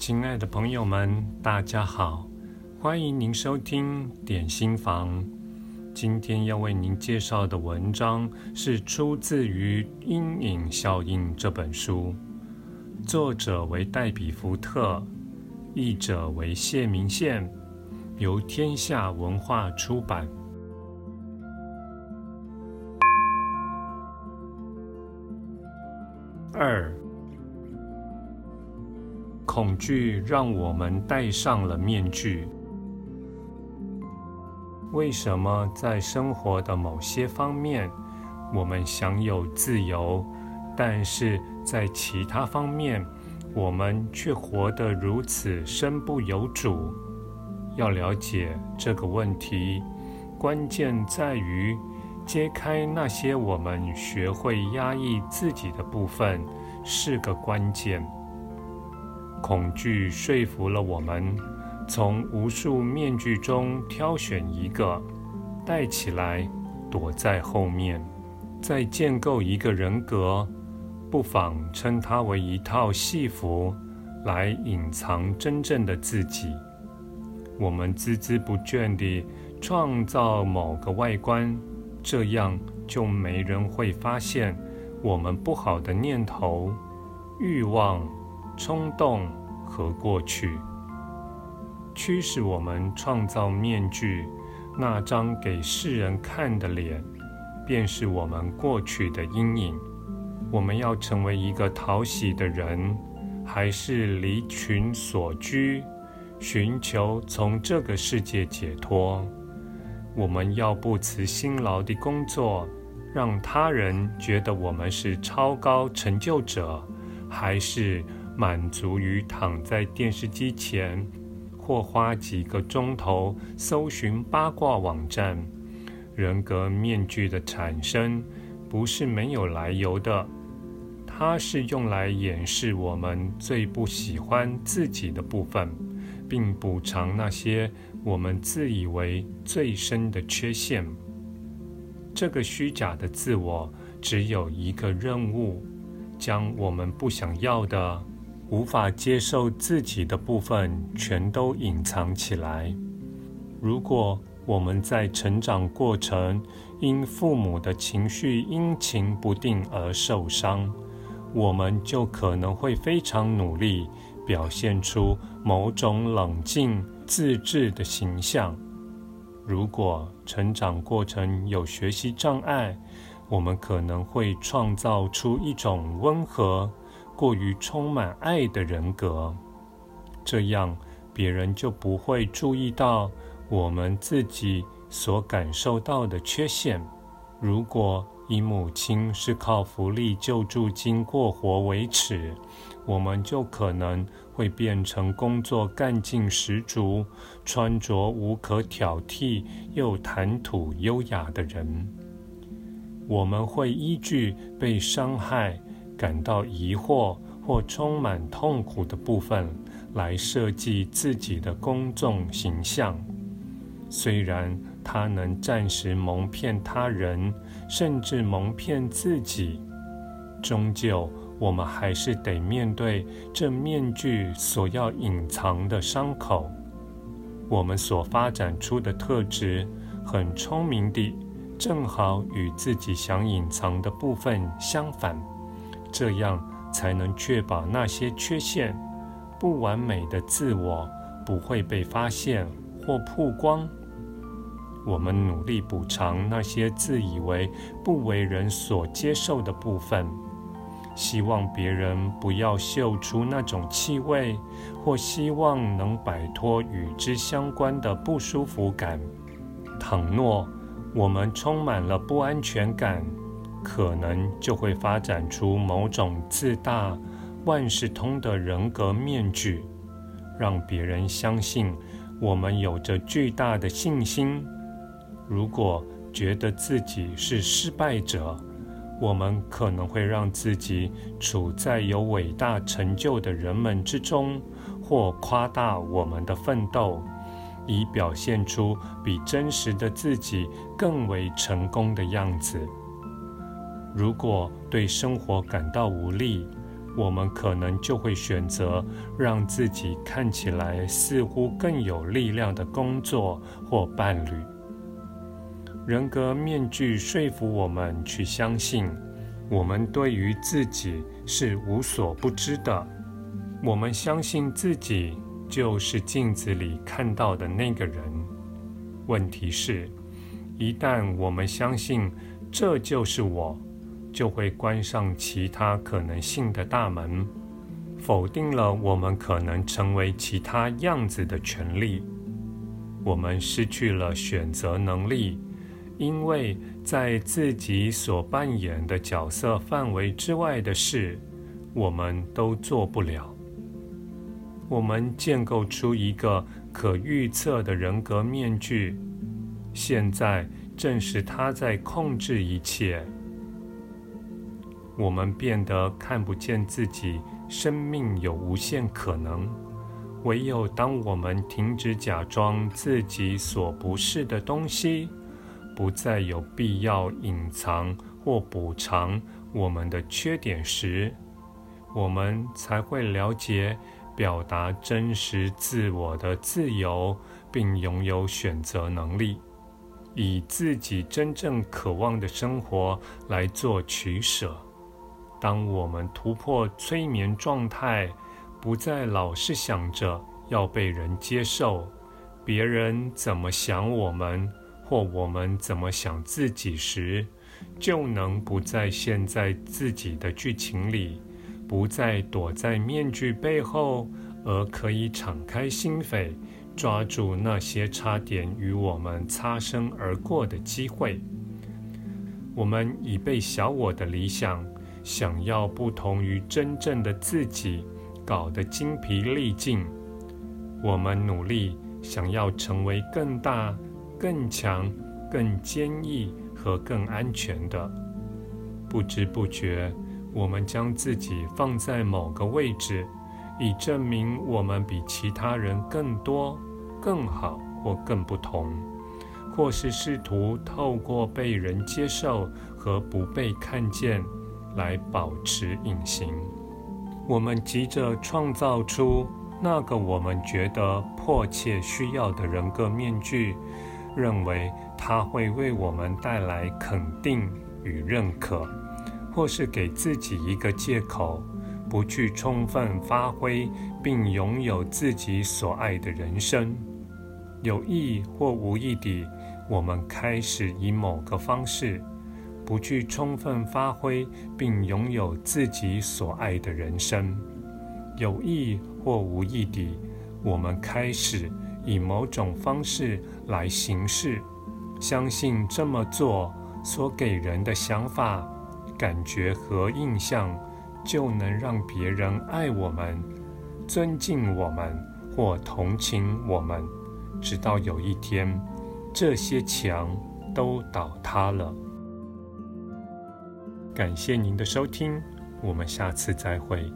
亲爱的朋友们，大家好，欢迎您收听点心房。今天要为您介绍的文章是出自于《阴影效应》这本书，作者为戴比福特，译者为谢明宪，由天下文化出版。二。恐惧让我们戴上了面具。为什么在生活的某些方面，我们享有自由，但是在其他方面，我们却活得如此身不由主？要了解这个问题，关键在于揭开那些我们学会压抑自己的部分，是个关键。恐惧说服了我们，从无数面具中挑选一个，戴起来，躲在后面，再建构一个人格。不妨称它为一套戏服，来隐藏真正的自己。我们孜孜不倦地创造某个外观，这样就没人会发现我们不好的念头、欲望。冲动和过去，驱使我们创造面具，那张给世人看的脸，便是我们过去的阴影。我们要成为一个讨喜的人，还是离群索居，寻求从这个世界解脱？我们要不辞辛劳地工作，让他人觉得我们是超高成就者，还是？满足于躺在电视机前，或花几个钟头搜寻八卦网站。人格面具的产生不是没有来由的，它是用来掩饰我们最不喜欢自己的部分，并补偿那些我们自以为最深的缺陷。这个虚假的自我只有一个任务：将我们不想要的。无法接受自己的部分全都隐藏起来。如果我们在成长过程因父母的情绪阴晴不定而受伤，我们就可能会非常努力表现出某种冷静自制的形象。如果成长过程有学习障碍，我们可能会创造出一种温和。过于充满爱的人格，这样别人就不会注意到我们自己所感受到的缺陷。如果以母亲是靠福利救助金过活为耻，我们就可能会变成工作干劲十足、穿着无可挑剔又谈吐优雅的人。我们会依据被伤害。感到疑惑或充满痛苦的部分，来设计自己的公众形象。虽然它能暂时蒙骗他人，甚至蒙骗自己，终究我们还是得面对这面具所要隐藏的伤口。我们所发展出的特质，很聪明地，正好与自己想隐藏的部分相反。这样才能确保那些缺陷、不完美的自我不会被发现或曝光。我们努力补偿那些自以为不为人所接受的部分，希望别人不要嗅出那种气味，或希望能摆脱与之相关的不舒服感。倘若我们充满了不安全感，可能就会发展出某种自大、万事通的人格面具，让别人相信我们有着巨大的信心。如果觉得自己是失败者，我们可能会让自己处在有伟大成就的人们之中，或夸大我们的奋斗，以表现出比真实的自己更为成功的样子。如果对生活感到无力，我们可能就会选择让自己看起来似乎更有力量的工作或伴侣。人格面具说服我们去相信，我们对于自己是无所不知的。我们相信自己就是镜子里看到的那个人。问题是，一旦我们相信这就是我，就会关上其他可能性的大门，否定了我们可能成为其他样子的权利。我们失去了选择能力，因为在自己所扮演的角色范围之外的事，我们都做不了。我们建构出一个可预测的人格面具，现在正是它在控制一切。我们变得看不见自己生命有无限可能。唯有当我们停止假装自己所不是的东西，不再有必要隐藏或补偿我们的缺点时，我们才会了解表达真实自我的自由，并拥有选择能力，以自己真正渴望的生活来做取舍。当我们突破催眠状态，不再老是想着要被人接受，别人怎么想我们，或我们怎么想自己时，就能不再陷在自己的剧情里，不再躲在面具背后，而可以敞开心扉，抓住那些差点与我们擦身而过的机会。我们已被小我的理想。想要不同于真正的自己，搞得精疲力尽。我们努力想要成为更大、更强、更坚毅和更安全的。不知不觉，我们将自己放在某个位置，以证明我们比其他人更多、更好或更不同，或是试图透过被人接受和不被看见。来保持隐形。我们急着创造出那个我们觉得迫切需要的人格面具，认为它会为我们带来肯定与认可，或是给自己一个借口，不去充分发挥并拥有自己所爱的人生。有意或无意地，我们开始以某个方式。不去充分发挥并拥有自己所爱的人生，有意或无意地，我们开始以某种方式来行事，相信这么做所给人的想法、感觉和印象，就能让别人爱我们、尊敬我们或同情我们，直到有一天，这些墙都倒塌了。感谢您的收听，我们下次再会。